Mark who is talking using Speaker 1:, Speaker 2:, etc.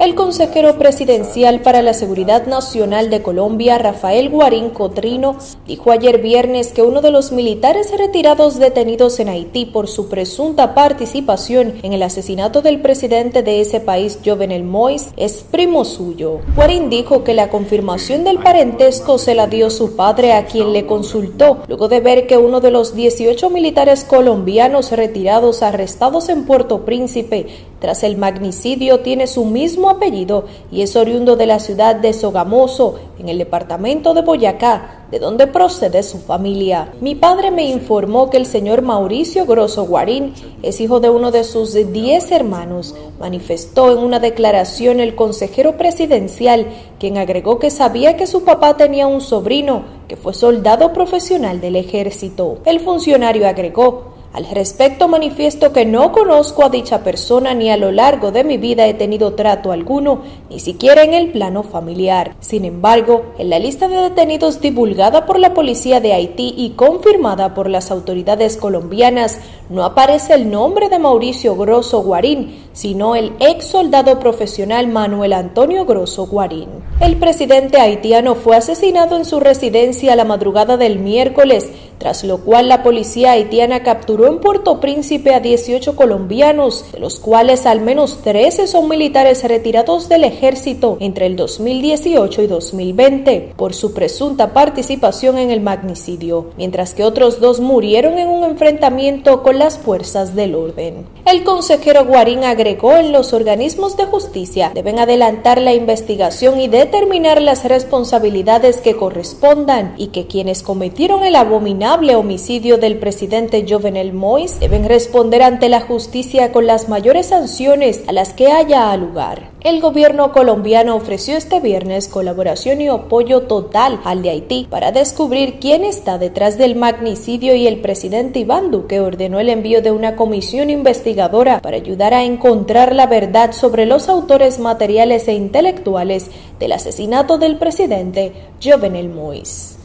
Speaker 1: El consejero presidencial para la Seguridad Nacional de Colombia, Rafael Guarín Cotrino, dijo ayer viernes que uno de los militares retirados detenidos en Haití por su presunta participación en el asesinato del presidente de ese país, Jovenel Mois, es primo suyo. Guarín dijo que la confirmación del parentesco se la dio su padre a quien le consultó, luego de ver que uno de los 18 militares colombianos retirados arrestados en Puerto Príncipe tras el magnicidio tiene su mismo apellido y es oriundo de la ciudad de Sogamoso, en el departamento de Boyacá, de donde procede su familia. Mi padre me informó que el señor Mauricio Grosso Guarín es hijo de uno de sus diez hermanos, manifestó en una declaración el consejero presidencial, quien agregó que sabía que su papá tenía un sobrino que fue soldado profesional del ejército. El funcionario agregó al respecto manifiesto que no conozco a dicha persona ni a lo largo de mi vida he tenido trato alguno, ni siquiera en el plano familiar. Sin embargo, en la lista de detenidos divulgada por la policía de Haití y confirmada por las autoridades colombianas, no aparece el nombre de Mauricio Grosso Guarín, sino el ex soldado profesional Manuel Antonio Grosso Guarín. El presidente haitiano fue asesinado en su residencia la madrugada del miércoles, tras lo cual la policía haitiana capturó en Puerto Príncipe a 18 colombianos, de los cuales al menos 13 son militares retirados del ejército entre el 2018 y 2020 por su presunta participación en el magnicidio, mientras que otros dos murieron en un enfrentamiento con las fuerzas del orden. El consejero Guarín agregó en los organismos de justicia deben adelantar la investigación y determinar las responsabilidades que correspondan y que quienes cometieron el abominable homicidio del presidente Jovenel Mois deben responder ante la justicia con las mayores sanciones a las que haya lugar. El gobierno colombiano ofreció este viernes colaboración y apoyo total al de Haití para descubrir quién está detrás del magnicidio y el presidente Iván Duque ordenó el envío de una comisión investigadora para ayudar a encontrar la verdad sobre los autores materiales e intelectuales del asesinato del presidente Jovenel Mois.